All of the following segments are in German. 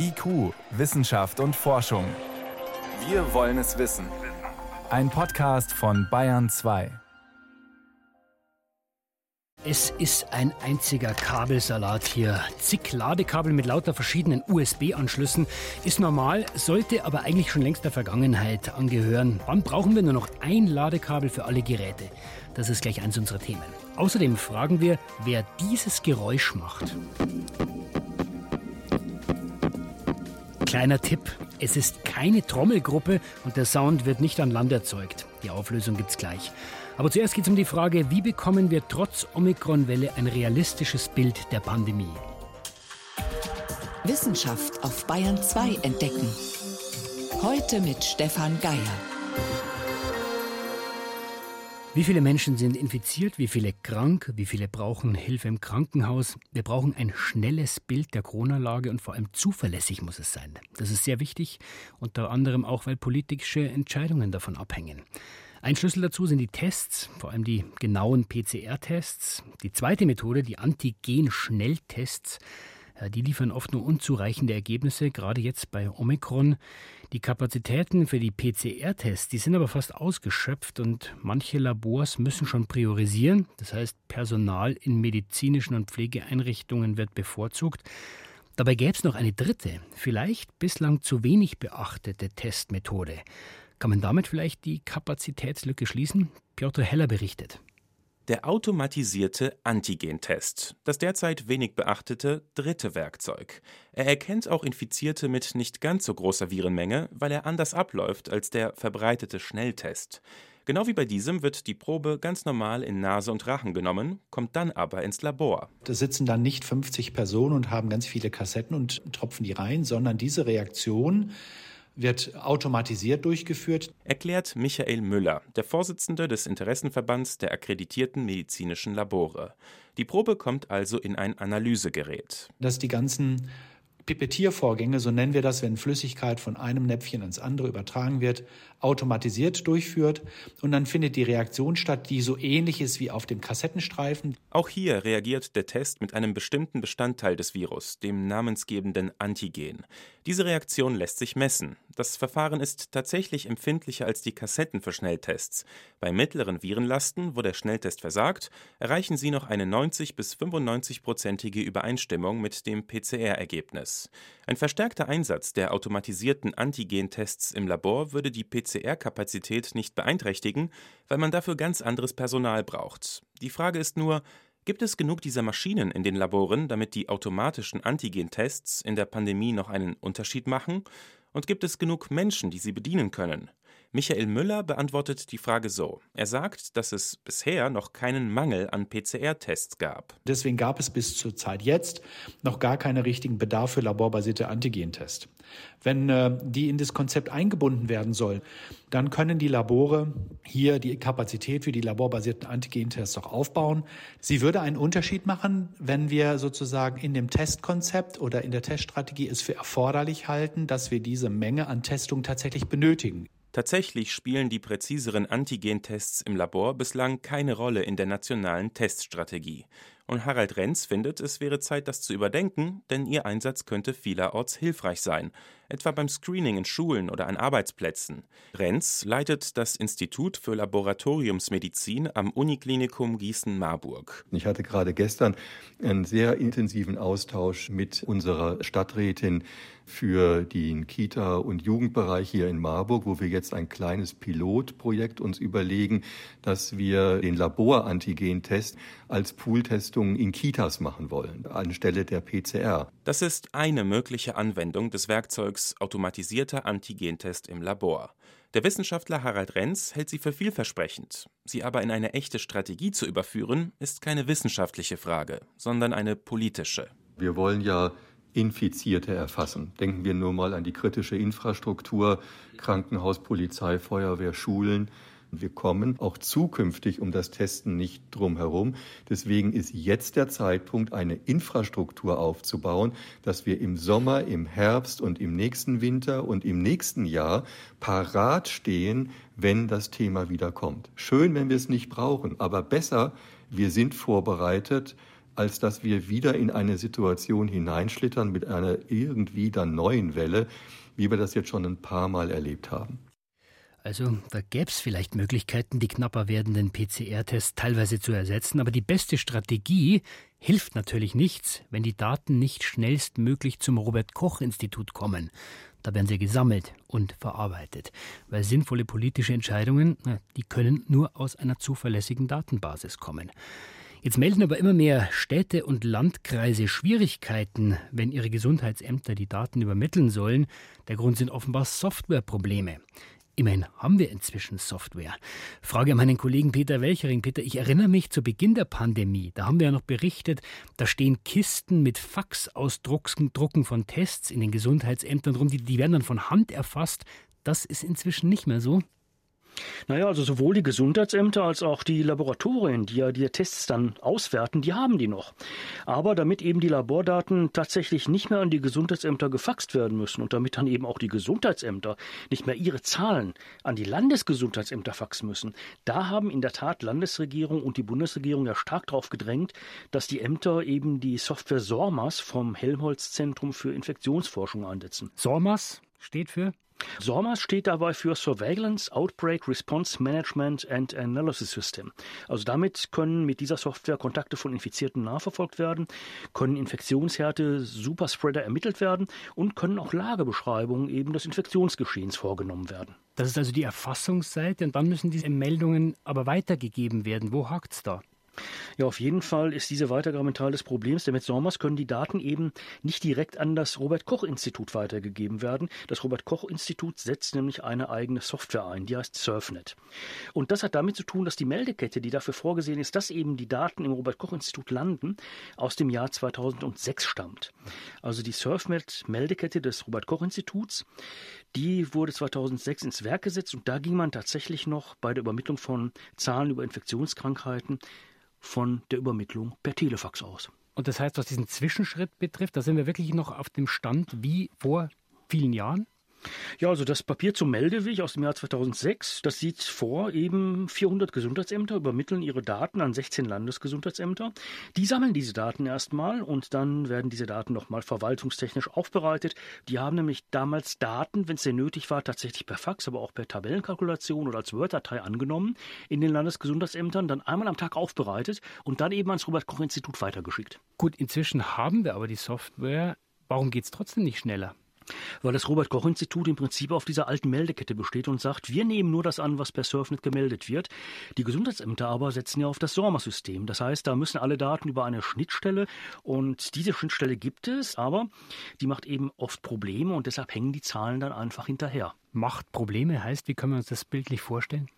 IQ, Wissenschaft und Forschung. Wir wollen es wissen. Ein Podcast von Bayern 2. Es ist ein einziger Kabelsalat hier. Zig Ladekabel mit lauter verschiedenen USB-Anschlüssen ist normal, sollte aber eigentlich schon längst der Vergangenheit angehören. Wann brauchen wir nur noch ein Ladekabel für alle Geräte? Das ist gleich eins unserer Themen. Außerdem fragen wir, wer dieses Geräusch macht. Kleiner Tipp, es ist keine Trommelgruppe und der Sound wird nicht an Land erzeugt. Die Auflösung gibt's gleich. Aber zuerst geht es um die Frage, wie bekommen wir trotz Omikron-Welle ein realistisches Bild der Pandemie? Wissenschaft auf Bayern 2 entdecken. Heute mit Stefan Geier. Wie viele Menschen sind infiziert, wie viele krank, wie viele brauchen Hilfe im Krankenhaus? Wir brauchen ein schnelles Bild der Corona-Lage und vor allem zuverlässig muss es sein. Das ist sehr wichtig, unter anderem auch, weil politische Entscheidungen davon abhängen. Ein Schlüssel dazu sind die Tests, vor allem die genauen PCR-Tests. Die zweite Methode, die Antigen-Schnelltests, die liefern oft nur unzureichende Ergebnisse, gerade jetzt bei Omikron. Die Kapazitäten für die PCR-Tests, die sind aber fast ausgeschöpft und manche Labors müssen schon priorisieren. Das heißt, Personal in medizinischen und Pflegeeinrichtungen wird bevorzugt. Dabei gäbe es noch eine dritte, vielleicht bislang zu wenig beachtete Testmethode. Kann man damit vielleicht die Kapazitätslücke schließen? Piotr Heller berichtet der automatisierte Antigentest, das derzeit wenig beachtete dritte Werkzeug. Er erkennt auch Infizierte mit nicht ganz so großer Virenmenge, weil er anders abläuft als der verbreitete Schnelltest. Genau wie bei diesem wird die Probe ganz normal in Nase und Rachen genommen, kommt dann aber ins Labor. Da sitzen dann nicht 50 Personen und haben ganz viele Kassetten und tropfen die rein, sondern diese Reaktion wird automatisiert durchgeführt. Erklärt Michael Müller, der Vorsitzende des Interessenverbands der akkreditierten medizinischen Labore. Die Probe kommt also in ein Analysegerät. Dass die ganzen Pipettiervorgänge, so nennen wir das, wenn Flüssigkeit von einem Näpfchen ins andere übertragen wird, automatisiert durchführt. Und dann findet die Reaktion statt, die so ähnlich ist wie auf dem Kassettenstreifen. Auch hier reagiert der Test mit einem bestimmten Bestandteil des Virus, dem namensgebenden Antigen. Diese Reaktion lässt sich messen. Das Verfahren ist tatsächlich empfindlicher als die Kassetten für Schnelltests. Bei mittleren Virenlasten, wo der Schnelltest versagt, erreichen sie noch eine 90 bis 95-prozentige Übereinstimmung mit dem PCR-Ergebnis. Ein verstärkter Einsatz der automatisierten Antigentests im Labor würde die PCR-Kapazität nicht beeinträchtigen, weil man dafür ganz anderes Personal braucht. Die Frage ist nur, Gibt es genug dieser Maschinen in den Laboren, damit die automatischen Antigentests in der Pandemie noch einen Unterschied machen? Und gibt es genug Menschen, die sie bedienen können? Michael Müller beantwortet die Frage so. Er sagt, dass es bisher noch keinen Mangel an PCR-Tests gab. Deswegen gab es bis zur Zeit jetzt noch gar keinen richtigen Bedarf für laborbasierte Antigentests. Wenn äh, die in das Konzept eingebunden werden soll, dann können die Labore hier die Kapazität für die laborbasierten Antigentests auch aufbauen. Sie würde einen Unterschied machen, wenn wir sozusagen in dem Testkonzept oder in der Teststrategie es für erforderlich halten, dass wir diese Menge an Testung tatsächlich benötigen. Tatsächlich spielen die präziseren Antigentests im Labor bislang keine Rolle in der nationalen Teststrategie. Und Harald Renz findet, es wäre Zeit, das zu überdenken, denn ihr Einsatz könnte vielerorts hilfreich sein, etwa beim Screening in Schulen oder an Arbeitsplätzen. Renz leitet das Institut für Laboratoriumsmedizin am Uniklinikum Gießen-Marburg. Ich hatte gerade gestern einen sehr intensiven Austausch mit unserer Stadträtin für den Kita- und Jugendbereich hier in Marburg, wo wir jetzt ein kleines Pilotprojekt uns überlegen, dass wir den Laborantigen-Test als Pooltestung in Kitas machen wollen, anstelle der PCR. Das ist eine mögliche Anwendung des Werkzeugs automatisierter Antigentest im Labor. Der Wissenschaftler Harald Renz hält sie für vielversprechend. Sie aber in eine echte Strategie zu überführen, ist keine wissenschaftliche Frage, sondern eine politische. Wir wollen ja Infizierte erfassen. Denken wir nur mal an die kritische Infrastruktur, Krankenhaus, Polizei, Feuerwehr, Schulen. Wir kommen auch zukünftig um das Testen nicht drum herum. Deswegen ist jetzt der Zeitpunkt, eine Infrastruktur aufzubauen, dass wir im Sommer, im Herbst und im nächsten Winter und im nächsten Jahr parat stehen, wenn das Thema wieder kommt. Schön, wenn wir es nicht brauchen, aber besser, wir sind vorbereitet, als dass wir wieder in eine Situation hineinschlittern mit einer irgendwie dann neuen Welle, wie wir das jetzt schon ein paar Mal erlebt haben. Also da gäbe es vielleicht Möglichkeiten, die knapper werdenden PCR-Tests teilweise zu ersetzen, aber die beste Strategie hilft natürlich nichts, wenn die Daten nicht schnellstmöglich zum Robert Koch Institut kommen. Da werden sie gesammelt und verarbeitet, weil sinnvolle politische Entscheidungen, die können nur aus einer zuverlässigen Datenbasis kommen. Jetzt melden aber immer mehr Städte und Landkreise Schwierigkeiten, wenn ihre Gesundheitsämter die Daten übermitteln sollen. Der Grund sind offenbar Softwareprobleme. Immerhin haben wir inzwischen Software. Frage an meinen Kollegen Peter Welchering. Peter, ich erinnere mich zu Beginn der Pandemie. Da haben wir ja noch berichtet, da stehen Kisten mit Faxausdrucken von Tests in den Gesundheitsämtern rum. Die, die werden dann von Hand erfasst. Das ist inzwischen nicht mehr so. Naja, also sowohl die Gesundheitsämter als auch die Laboratorien, die ja die Tests dann auswerten, die haben die noch. Aber damit eben die Labordaten tatsächlich nicht mehr an die Gesundheitsämter gefaxt werden müssen und damit dann eben auch die Gesundheitsämter nicht mehr ihre Zahlen an die Landesgesundheitsämter faxen müssen, da haben in der Tat Landesregierung und die Bundesregierung ja stark darauf gedrängt, dass die Ämter eben die Software SORMAS vom Helmholtz Zentrum für Infektionsforschung einsetzen. SORMAS steht für SORMAS steht dabei für Surveillance, Outbreak, Response Management and Analysis System. Also damit können mit dieser Software Kontakte von Infizierten nachverfolgt werden, können Infektionshärte, Superspreader ermittelt werden und können auch Lagebeschreibungen eben des Infektionsgeschehens vorgenommen werden. Das ist also die Erfassungsseite und dann müssen diese Meldungen aber weitergegeben werden. Wo hakt es da? Ja, auf jeden Fall ist diese Weitergabe ein Teil des Problems, denn mit SORMAS können die Daten eben nicht direkt an das Robert-Koch-Institut weitergegeben werden. Das Robert-Koch-Institut setzt nämlich eine eigene Software ein, die heißt SurfNet. Und das hat damit zu tun, dass die Meldekette, die dafür vorgesehen ist, dass eben die Daten im Robert-Koch-Institut landen, aus dem Jahr 2006 stammt. Also die SurfNet-Meldekette des Robert-Koch-Instituts, die wurde 2006 ins Werk gesetzt und da ging man tatsächlich noch bei der Übermittlung von Zahlen über Infektionskrankheiten von der Übermittlung per Telefax aus. Und das heißt, was diesen Zwischenschritt betrifft, da sind wir wirklich noch auf dem Stand wie vor vielen Jahren? Ja, also das Papier zum Meldeweg aus dem Jahr 2006, das sieht vor, eben 400 Gesundheitsämter übermitteln ihre Daten an 16 Landesgesundheitsämter. Die sammeln diese Daten erstmal und dann werden diese Daten nochmal verwaltungstechnisch aufbereitet. Die haben nämlich damals Daten, wenn es sehr nötig war, tatsächlich per Fax, aber auch per Tabellenkalkulation oder als Word-Datei angenommen, in den Landesgesundheitsämtern dann einmal am Tag aufbereitet und dann eben ans Robert-Koch-Institut weitergeschickt. Gut, inzwischen haben wir aber die Software. Warum geht es trotzdem nicht schneller? Weil das Robert Koch Institut im Prinzip auf dieser alten Meldekette besteht und sagt, wir nehmen nur das an, was per Surfnet gemeldet wird. Die Gesundheitsämter aber setzen ja auf das SORMA-System. Das heißt, da müssen alle Daten über eine Schnittstelle und diese Schnittstelle gibt es, aber die macht eben oft Probleme und deshalb hängen die Zahlen dann einfach hinterher. Macht Probleme heißt, wie können wir uns das bildlich vorstellen?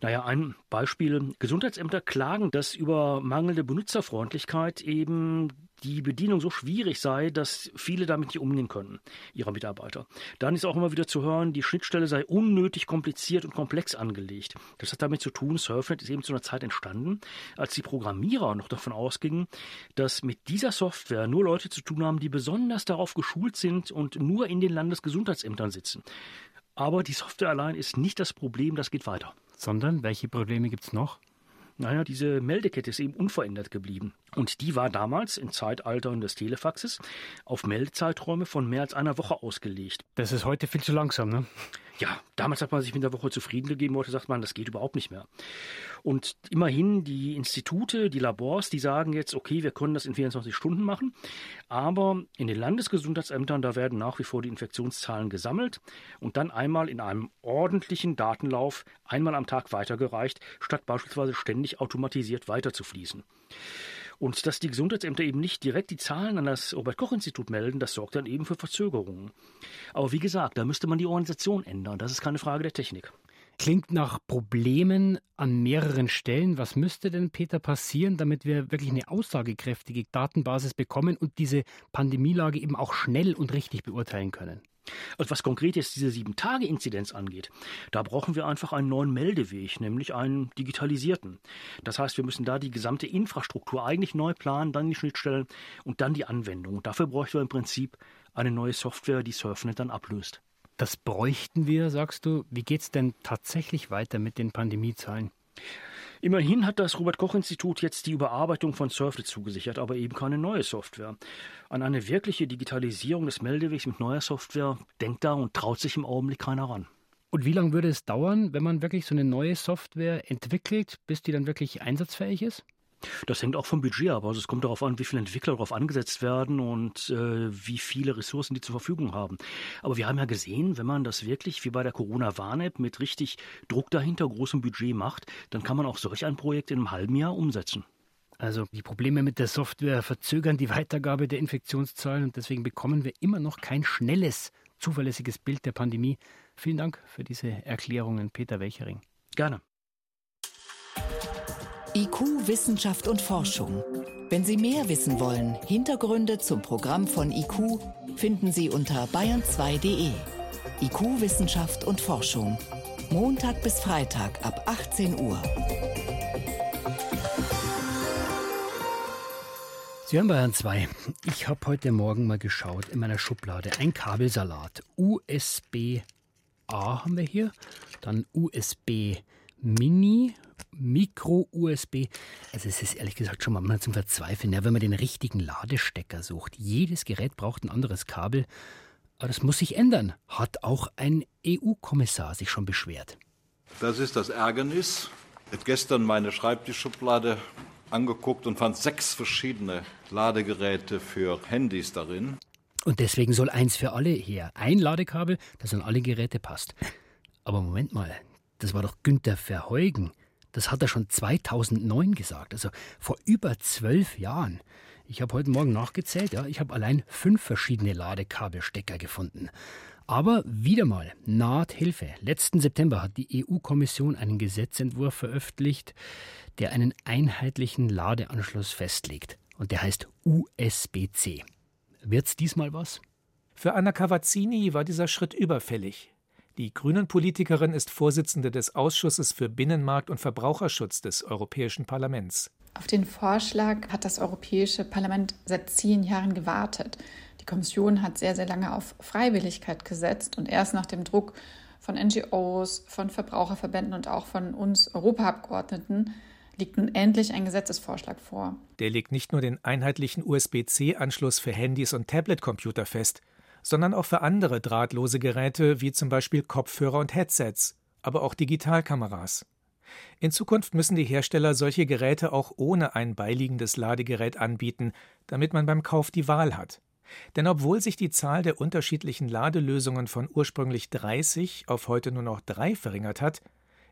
Naja, ein Beispiel. Gesundheitsämter klagen, dass über mangelnde Benutzerfreundlichkeit eben die Bedienung so schwierig sei, dass viele damit nicht umgehen können, ihrer Mitarbeiter. Dann ist auch immer wieder zu hören, die Schnittstelle sei unnötig kompliziert und komplex angelegt. Das hat damit zu tun, Surfnet ist eben zu einer Zeit entstanden, als die Programmierer noch davon ausgingen, dass mit dieser Software nur Leute zu tun haben, die besonders darauf geschult sind und nur in den Landesgesundheitsämtern sitzen. Aber die Software allein ist nicht das Problem, das geht weiter. Sondern welche Probleme gibt es noch? Naja, diese Meldekette ist eben unverändert geblieben. Und die war damals im Zeitalter des Telefaxes auf Meldezeiträume von mehr als einer Woche ausgelegt. Das ist heute viel zu langsam, ne? Ja, damals hat man sich mit der Woche zufrieden gegeben, heute sagt man, das geht überhaupt nicht mehr. Und immerhin die Institute, die Labors, die sagen jetzt, okay, wir können das in 24 Stunden machen, aber in den Landesgesundheitsämtern, da werden nach wie vor die Infektionszahlen gesammelt und dann einmal in einem ordentlichen Datenlauf einmal am Tag weitergereicht, statt beispielsweise ständig automatisiert weiterzufließen. Und dass die Gesundheitsämter eben nicht direkt die Zahlen an das Robert-Koch-Institut melden, das sorgt dann eben für Verzögerungen. Aber wie gesagt, da müsste man die Organisation ändern. Das ist keine Frage der Technik. Klingt nach Problemen an mehreren Stellen. Was müsste denn, Peter, passieren, damit wir wirklich eine aussagekräftige Datenbasis bekommen und diese Pandemielage eben auch schnell und richtig beurteilen können? Und was konkret jetzt diese Sieben-Tage-Inzidenz angeht, da brauchen wir einfach einen neuen Meldeweg, nämlich einen digitalisierten. Das heißt, wir müssen da die gesamte Infrastruktur eigentlich neu planen, dann die Schnittstellen und dann die Anwendung. Und dafür bräuchten wir im Prinzip eine neue Software, die Surfnet dann ablöst. Das bräuchten wir, sagst du. Wie geht es denn tatsächlich weiter mit den Pandemiezahlen? Immerhin hat das Robert Koch Institut jetzt die Überarbeitung von Surflet zugesichert, aber eben keine neue Software. An eine wirkliche Digitalisierung des Meldewegs mit neuer Software denkt da und traut sich im Augenblick keiner ran. Und wie lange würde es dauern, wenn man wirklich so eine neue Software entwickelt, bis die dann wirklich einsatzfähig ist? Das hängt auch vom Budget ab. Also es kommt darauf an, wie viele Entwickler darauf angesetzt werden und äh, wie viele Ressourcen die zur Verfügung haben. Aber wir haben ja gesehen, wenn man das wirklich wie bei der Corona-Warn-App mit richtig Druck dahinter, großem Budget macht, dann kann man auch solch ein Projekt in einem halben Jahr umsetzen. Also die Probleme mit der Software verzögern die Weitergabe der Infektionszahlen und deswegen bekommen wir immer noch kein schnelles, zuverlässiges Bild der Pandemie. Vielen Dank für diese Erklärungen, Peter Welchering. Gerne. IQ, Wissenschaft und Forschung. Wenn Sie mehr wissen wollen, Hintergründe zum Programm von IQ finden Sie unter bayern2.de. IQ, Wissenschaft und Forschung. Montag bis Freitag ab 18 Uhr. Sie hören Bayern 2. Ich habe heute Morgen mal geschaut in meiner Schublade. Ein Kabelsalat. USB-A haben wir hier. Dann USB Mini Micro-USB. Also es ist ehrlich gesagt schon mal zum Verzweifeln, ja, wenn man den richtigen Ladestecker sucht. Jedes Gerät braucht ein anderes Kabel. Aber das muss sich ändern, hat auch ein EU-Kommissar sich schon beschwert. Das ist das Ärgernis. Ich habe gestern meine Schreibtischschublade angeguckt und fand sechs verschiedene Ladegeräte für Handys darin. Und deswegen soll eins für alle her. Ein Ladekabel, das an alle Geräte passt. Aber Moment mal, das war doch Günther Verheugen. Das hat er schon 2009 gesagt, also vor über zwölf Jahren. Ich habe heute Morgen nachgezählt, ja, ich habe allein fünf verschiedene Ladekabelstecker gefunden. Aber wieder mal, naht Hilfe. Letzten September hat die EU-Kommission einen Gesetzentwurf veröffentlicht, der einen einheitlichen Ladeanschluss festlegt. Und der heißt USB-C. Wird's diesmal was? Für Anna Cavazzini war dieser Schritt überfällig. Die Grünen-Politikerin ist Vorsitzende des Ausschusses für Binnenmarkt und Verbraucherschutz des Europäischen Parlaments. Auf den Vorschlag hat das Europäische Parlament seit zehn Jahren gewartet. Die Kommission hat sehr, sehr lange auf Freiwilligkeit gesetzt und erst nach dem Druck von NGOs, von Verbraucherverbänden und auch von uns Europaabgeordneten liegt nun endlich ein Gesetzesvorschlag vor. Der legt nicht nur den einheitlichen USB-C-Anschluss für Handys und Tablet-Computer fest, sondern auch für andere drahtlose Geräte wie zum Beispiel Kopfhörer und Headsets, aber auch Digitalkameras. In Zukunft müssen die Hersteller solche Geräte auch ohne ein beiliegendes Ladegerät anbieten, damit man beim Kauf die Wahl hat. Denn obwohl sich die Zahl der unterschiedlichen Ladelösungen von ursprünglich 30 auf heute nur noch drei verringert hat,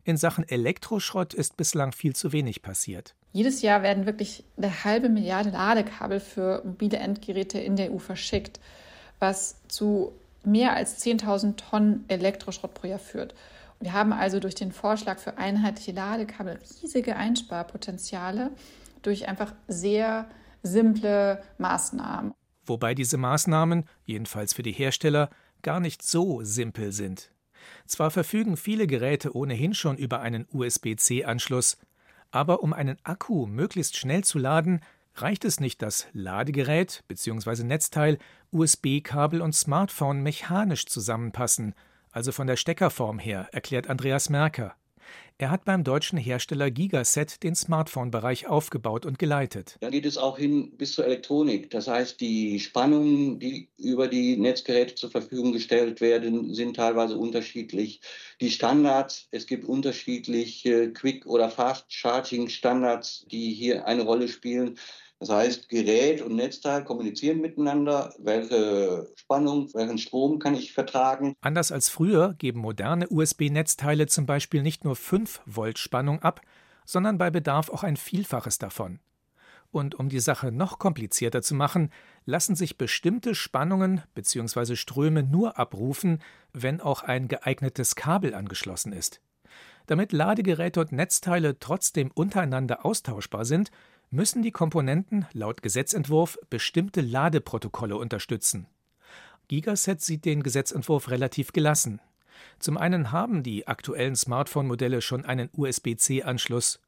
in Sachen Elektroschrott ist bislang viel zu wenig passiert. Jedes Jahr werden wirklich eine halbe Milliarde Ladekabel für mobile Endgeräte in der EU verschickt was zu mehr als 10.000 Tonnen Elektroschrott pro Jahr führt. Wir haben also durch den Vorschlag für einheitliche Ladekabel riesige Einsparpotenziale durch einfach sehr simple Maßnahmen. Wobei diese Maßnahmen, jedenfalls für die Hersteller, gar nicht so simpel sind. Zwar verfügen viele Geräte ohnehin schon über einen USB-C-Anschluss, aber um einen Akku möglichst schnell zu laden, reicht es nicht, das Ladegerät bzw. Netzteil, USB-Kabel und Smartphone mechanisch zusammenpassen, also von der Steckerform her, erklärt Andreas Merker. Er hat beim deutschen Hersteller Gigaset den Smartphone-Bereich aufgebaut und geleitet. Da geht es auch hin bis zur Elektronik. Das heißt, die Spannungen, die über die Netzgeräte zur Verfügung gestellt werden, sind teilweise unterschiedlich. Die Standards, es gibt unterschiedliche Quick- oder Fast-Charging-Standards, die hier eine Rolle spielen. Das heißt, Gerät und Netzteil kommunizieren miteinander. Welche Spannung, welchen Strom kann ich vertragen? Anders als früher geben moderne USB-Netzteile zum Beispiel nicht nur 5 Volt Spannung ab, sondern bei Bedarf auch ein Vielfaches davon. Und um die Sache noch komplizierter zu machen, lassen sich bestimmte Spannungen bzw. Ströme nur abrufen, wenn auch ein geeignetes Kabel angeschlossen ist. Damit Ladegeräte und Netzteile trotzdem untereinander austauschbar sind, müssen die Komponenten laut Gesetzentwurf bestimmte Ladeprotokolle unterstützen. Gigaset sieht den Gesetzentwurf relativ gelassen. Zum einen haben die aktuellen Smartphone-Modelle schon einen USB-C-Anschluss,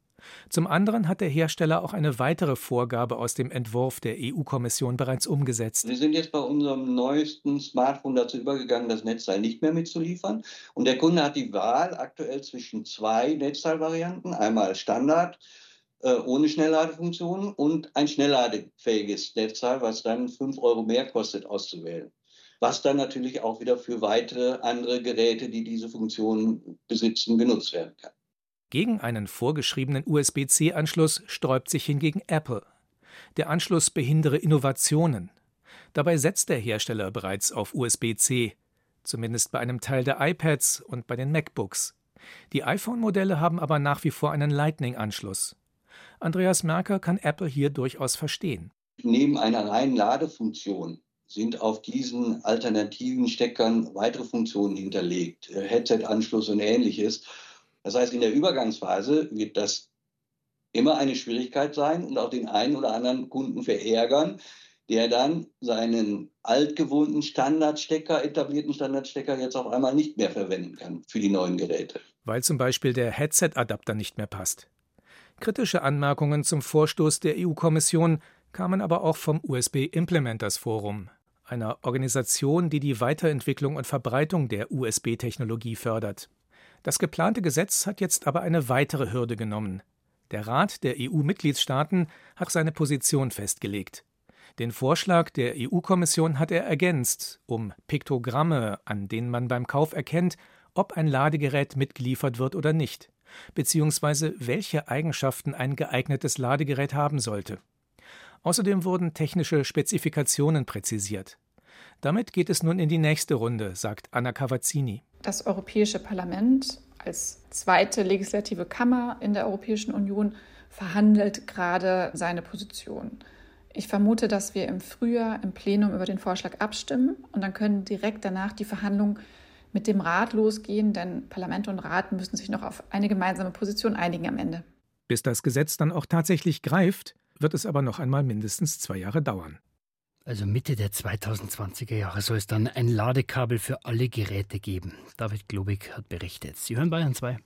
Zum anderen hat der Hersteller auch eine weitere Vorgabe aus dem Entwurf der EU-Kommission bereits umgesetzt. Wir sind jetzt bei unserem neuesten Smartphone dazu übergegangen, das Netzteil nicht mehr mitzuliefern. Und der Kunde hat die Wahl aktuell zwischen zwei Netzteilvarianten. Einmal Standard ohne Schnellladefunktion und ein schnellladefähiges Netzteil, was dann 5 Euro mehr kostet, auszuwählen. Was dann natürlich auch wieder für weitere andere Geräte, die diese Funktion besitzen, genutzt werden kann. Gegen einen vorgeschriebenen USB-C-Anschluss sträubt sich hingegen Apple. Der Anschluss behindere Innovationen. Dabei setzt der Hersteller bereits auf USB-C, zumindest bei einem Teil der iPads und bei den MacBooks. Die iPhone-Modelle haben aber nach wie vor einen Lightning-Anschluss. Andreas Merker kann Apple hier durchaus verstehen. Neben einer reinen Ladefunktion sind auf diesen alternativen Steckern weitere Funktionen hinterlegt, Headset-Anschluss und ähnliches. Das heißt, in der Übergangsphase wird das immer eine Schwierigkeit sein und auch den einen oder anderen Kunden verärgern, der dann seinen altgewohnten Standardstecker, etablierten Standardstecker jetzt auf einmal nicht mehr verwenden kann für die neuen Geräte. Weil zum Beispiel der Headset-Adapter nicht mehr passt. Kritische Anmerkungen zum Vorstoß der EU-Kommission kamen aber auch vom USB Implementers Forum, einer Organisation, die die Weiterentwicklung und Verbreitung der USB-Technologie fördert. Das geplante Gesetz hat jetzt aber eine weitere Hürde genommen. Der Rat der EU-Mitgliedstaaten hat seine Position festgelegt. Den Vorschlag der EU-Kommission hat er ergänzt, um Piktogramme, an denen man beim Kauf erkennt, ob ein Ladegerät mitgeliefert wird oder nicht, beziehungsweise welche Eigenschaften ein geeignetes Ladegerät haben sollte. Außerdem wurden technische Spezifikationen präzisiert. Damit geht es nun in die nächste Runde, sagt Anna Cavazzini. Das Europäische Parlament als zweite legislative Kammer in der Europäischen Union verhandelt gerade seine Position. Ich vermute, dass wir im Frühjahr im Plenum über den Vorschlag abstimmen und dann können direkt danach die Verhandlungen mit dem Rat losgehen, denn Parlament und Rat müssen sich noch auf eine gemeinsame Position einigen am Ende. Bis das Gesetz dann auch tatsächlich greift, wird es aber noch einmal mindestens zwei Jahre dauern. Also Mitte der 2020er Jahre soll es dann ein Ladekabel für alle Geräte geben. David Globig hat berichtet. Sie hören Bayern 2.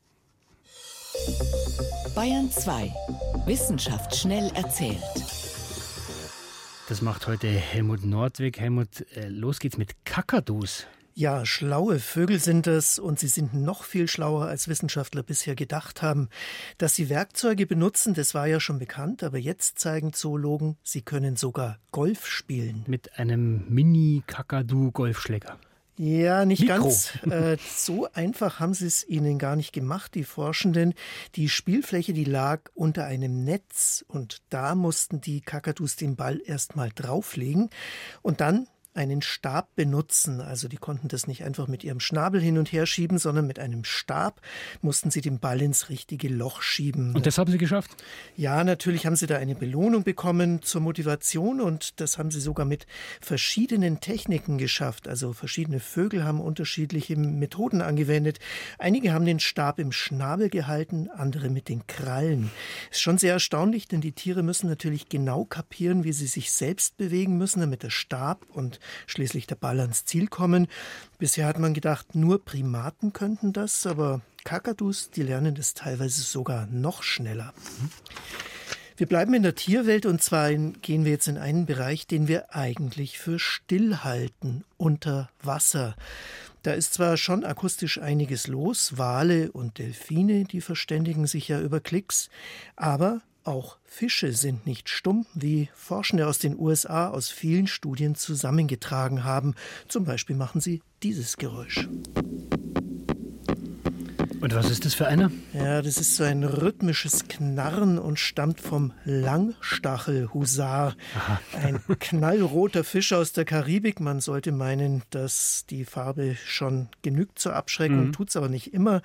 Bayern 2. Wissenschaft schnell erzählt. Das macht heute Helmut Nordwig. Helmut, äh, los geht's mit Kakadus. Ja, schlaue Vögel sind es und sie sind noch viel schlauer, als Wissenschaftler bisher gedacht haben. Dass sie Werkzeuge benutzen, das war ja schon bekannt, aber jetzt zeigen Zoologen, sie können sogar Golf spielen. Mit einem Mini-Kakadu-Golfschläger. Ja, nicht Mikro. ganz. Äh, so einfach haben sie es ihnen gar nicht gemacht, die Forschenden. Die Spielfläche, die lag unter einem Netz und da mussten die Kakadus den Ball erstmal drauflegen und dann einen Stab benutzen. Also die konnten das nicht einfach mit ihrem Schnabel hin und her schieben, sondern mit einem Stab mussten sie den Ball ins richtige Loch schieben. Und das haben sie geschafft? Ja, natürlich haben sie da eine Belohnung bekommen zur Motivation und das haben sie sogar mit verschiedenen Techniken geschafft. Also verschiedene Vögel haben unterschiedliche Methoden angewendet. Einige haben den Stab im Schnabel gehalten, andere mit den Krallen. Ist schon sehr erstaunlich, denn die Tiere müssen natürlich genau kapieren, wie sie sich selbst bewegen müssen, damit der Stab und schließlich der Ball ans Ziel kommen. Bisher hat man gedacht, nur Primaten könnten das, aber Kakadus, die lernen das teilweise sogar noch schneller. Wir bleiben in der Tierwelt und zwar gehen wir jetzt in einen Bereich, den wir eigentlich für still halten, unter Wasser. Da ist zwar schon akustisch einiges los, Wale und Delfine, die verständigen sich ja über Klicks, aber auch Fische sind nicht stumm, wie Forschende aus den USA aus vielen Studien zusammengetragen haben. Zum Beispiel machen sie dieses Geräusch. Und was ist das für einer? Ja, das ist so ein rhythmisches Knarren und stammt vom Langstachelhusar. Aha. Ein knallroter Fisch aus der Karibik. Man sollte meinen, dass die Farbe schon genügt zur Abschreckung, mhm. tut es aber nicht immer.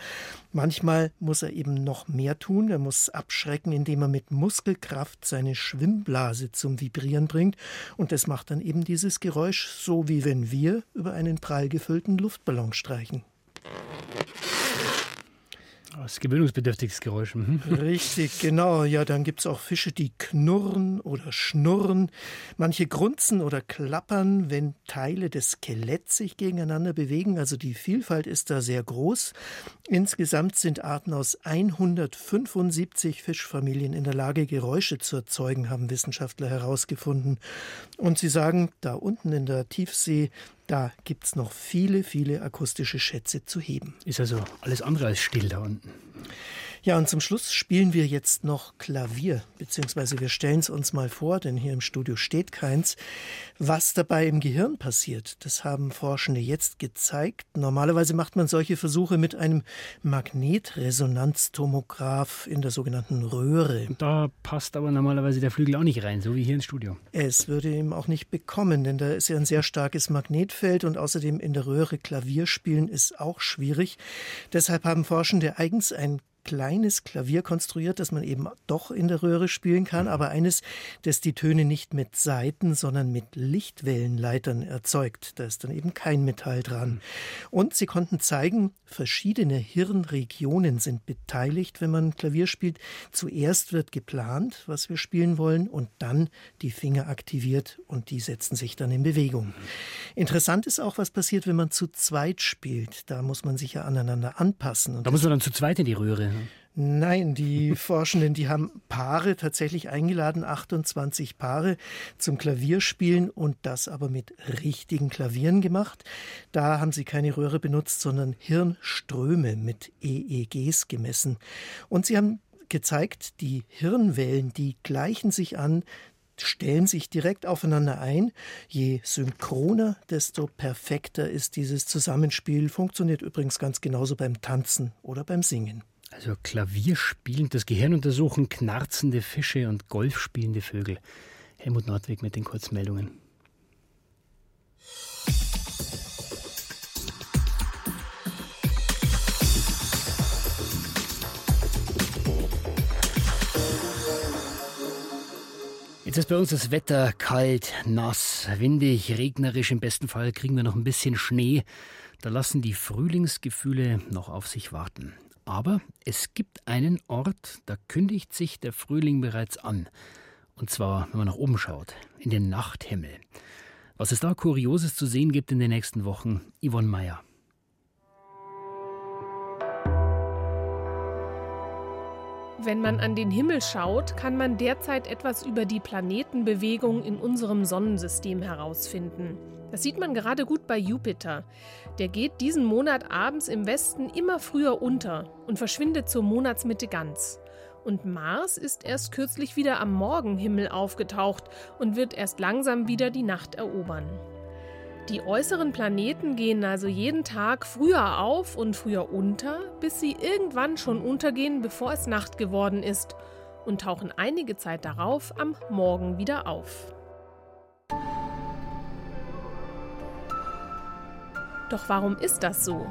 Manchmal muss er eben noch mehr tun. Er muss abschrecken, indem er mit Muskelkraft seine Schwimmblase zum Vibrieren bringt. Und das macht dann eben dieses Geräusch, so wie wenn wir über einen prall gefüllten Luftballon streichen. Das gewöhnungsbedürftiges Geräusch. Mhm. Richtig, genau. Ja, dann gibt es auch Fische, die knurren oder schnurren. Manche grunzen oder klappern, wenn Teile des Skeletts sich gegeneinander bewegen. Also die Vielfalt ist da sehr groß. Insgesamt sind Arten aus 175 Fischfamilien in der Lage, Geräusche zu erzeugen, haben Wissenschaftler herausgefunden. Und sie sagen, da unten in der Tiefsee da gibt es noch viele, viele akustische Schätze zu heben. Ist also alles andere als still da unten. Ja, und zum Schluss spielen wir jetzt noch Klavier, beziehungsweise wir stellen es uns mal vor, denn hier im Studio steht keins. Was dabei im Gehirn passiert, das haben Forschende jetzt gezeigt. Normalerweise macht man solche Versuche mit einem Magnetresonanztomograph in der sogenannten Röhre. Da passt aber normalerweise der Flügel auch nicht rein, so wie hier ins Studio. Es würde ihm auch nicht bekommen, denn da ist ja ein sehr starkes Magnetfeld und außerdem in der Röhre Klavier spielen ist auch schwierig. Deshalb haben Forschende eigens ein kleines Klavier konstruiert, das man eben doch in der Röhre spielen kann, aber eines, das die Töne nicht mit Saiten, sondern mit Lichtwellenleitern erzeugt. Da ist dann eben kein Metall dran. Und sie konnten zeigen, verschiedene Hirnregionen sind beteiligt, wenn man Klavier spielt. Zuerst wird geplant, was wir spielen wollen, und dann die Finger aktiviert und die setzen sich dann in Bewegung. Interessant ist auch, was passiert, wenn man zu zweit spielt. Da muss man sich ja aneinander anpassen. da muss man dann zu zweit in die Röhre. Nein, die Forschenden, die haben Paare tatsächlich eingeladen, 28 Paare zum Klavierspielen und das aber mit richtigen Klavieren gemacht. Da haben sie keine Röhre benutzt, sondern Hirnströme mit EEGs gemessen. Und sie haben gezeigt, die Hirnwellen, die gleichen sich an, stellen sich direkt aufeinander ein. Je synchroner, desto perfekter ist dieses Zusammenspiel. Funktioniert übrigens ganz genauso beim Tanzen oder beim Singen. Also Klavier spielend das Gehirn untersuchen, knarzende Fische und Golf spielende Vögel. Helmut Nordweg mit den Kurzmeldungen. Jetzt ist bei uns das Wetter kalt, nass, windig, regnerisch. Im besten Fall kriegen wir noch ein bisschen Schnee. Da lassen die Frühlingsgefühle noch auf sich warten. Aber es gibt einen Ort, da kündigt sich der Frühling bereits an. Und zwar, wenn man nach oben schaut, in den Nachthimmel. Was es da Kurioses zu sehen gibt in den nächsten Wochen, Yvonne Meyer. Wenn man an den Himmel schaut, kann man derzeit etwas über die Planetenbewegung in unserem Sonnensystem herausfinden. Das sieht man gerade gut bei Jupiter. Der geht diesen Monat abends im Westen immer früher unter und verschwindet zur Monatsmitte ganz. Und Mars ist erst kürzlich wieder am Morgenhimmel aufgetaucht und wird erst langsam wieder die Nacht erobern. Die äußeren Planeten gehen also jeden Tag früher auf und früher unter, bis sie irgendwann schon untergehen, bevor es Nacht geworden ist, und tauchen einige Zeit darauf am Morgen wieder auf. Doch warum ist das so?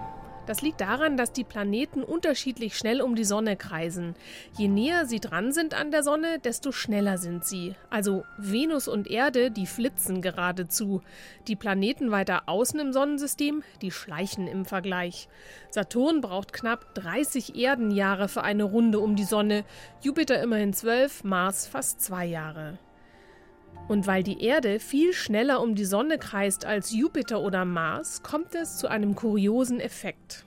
Das liegt daran, dass die Planeten unterschiedlich schnell um die Sonne kreisen. Je näher sie dran sind an der Sonne, desto schneller sind sie. Also Venus und Erde, die flitzen geradezu. Die Planeten weiter außen im Sonnensystem, die schleichen im Vergleich. Saturn braucht knapp 30 Erdenjahre für eine Runde um die Sonne, Jupiter immerhin 12, Mars fast zwei Jahre. Und weil die Erde viel schneller um die Sonne kreist als Jupiter oder Mars, kommt es zu einem kuriosen Effekt.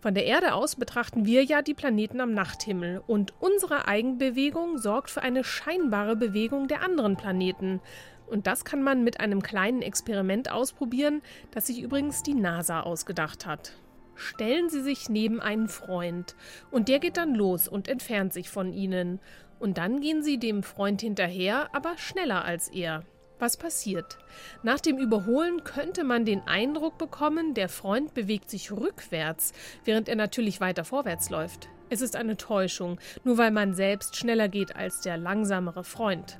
Von der Erde aus betrachten wir ja die Planeten am Nachthimmel und unsere Eigenbewegung sorgt für eine scheinbare Bewegung der anderen Planeten. Und das kann man mit einem kleinen Experiment ausprobieren, das sich übrigens die NASA ausgedacht hat. Stellen Sie sich neben einen Freund und der geht dann los und entfernt sich von Ihnen. Und dann gehen sie dem Freund hinterher, aber schneller als er. Was passiert? Nach dem Überholen könnte man den Eindruck bekommen, der Freund bewegt sich rückwärts, während er natürlich weiter vorwärts läuft. Es ist eine Täuschung, nur weil man selbst schneller geht als der langsamere Freund.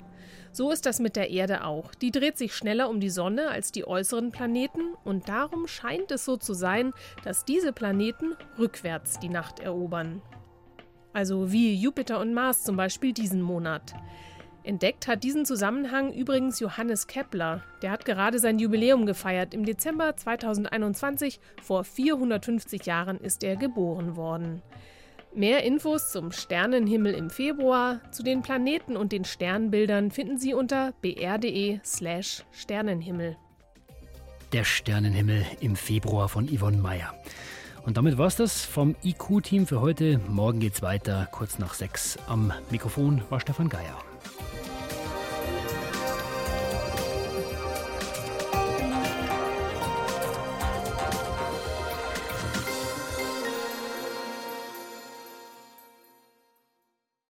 So ist das mit der Erde auch. Die dreht sich schneller um die Sonne als die äußeren Planeten und darum scheint es so zu sein, dass diese Planeten rückwärts die Nacht erobern also wie Jupiter und Mars zum Beispiel diesen Monat. Entdeckt hat diesen Zusammenhang übrigens Johannes Kepler. Der hat gerade sein Jubiläum gefeiert. Im Dezember 2021, vor 450 Jahren, ist er geboren worden. Mehr Infos zum Sternenhimmel im Februar, zu den Planeten und den Sternbildern finden Sie unter br.de/slash Sternenhimmel. Der Sternenhimmel im Februar von Yvonne Meyer. Und damit war's das vom IQ-Team für heute. Morgen geht's weiter, kurz nach sechs. Am Mikrofon war Stefan Geier.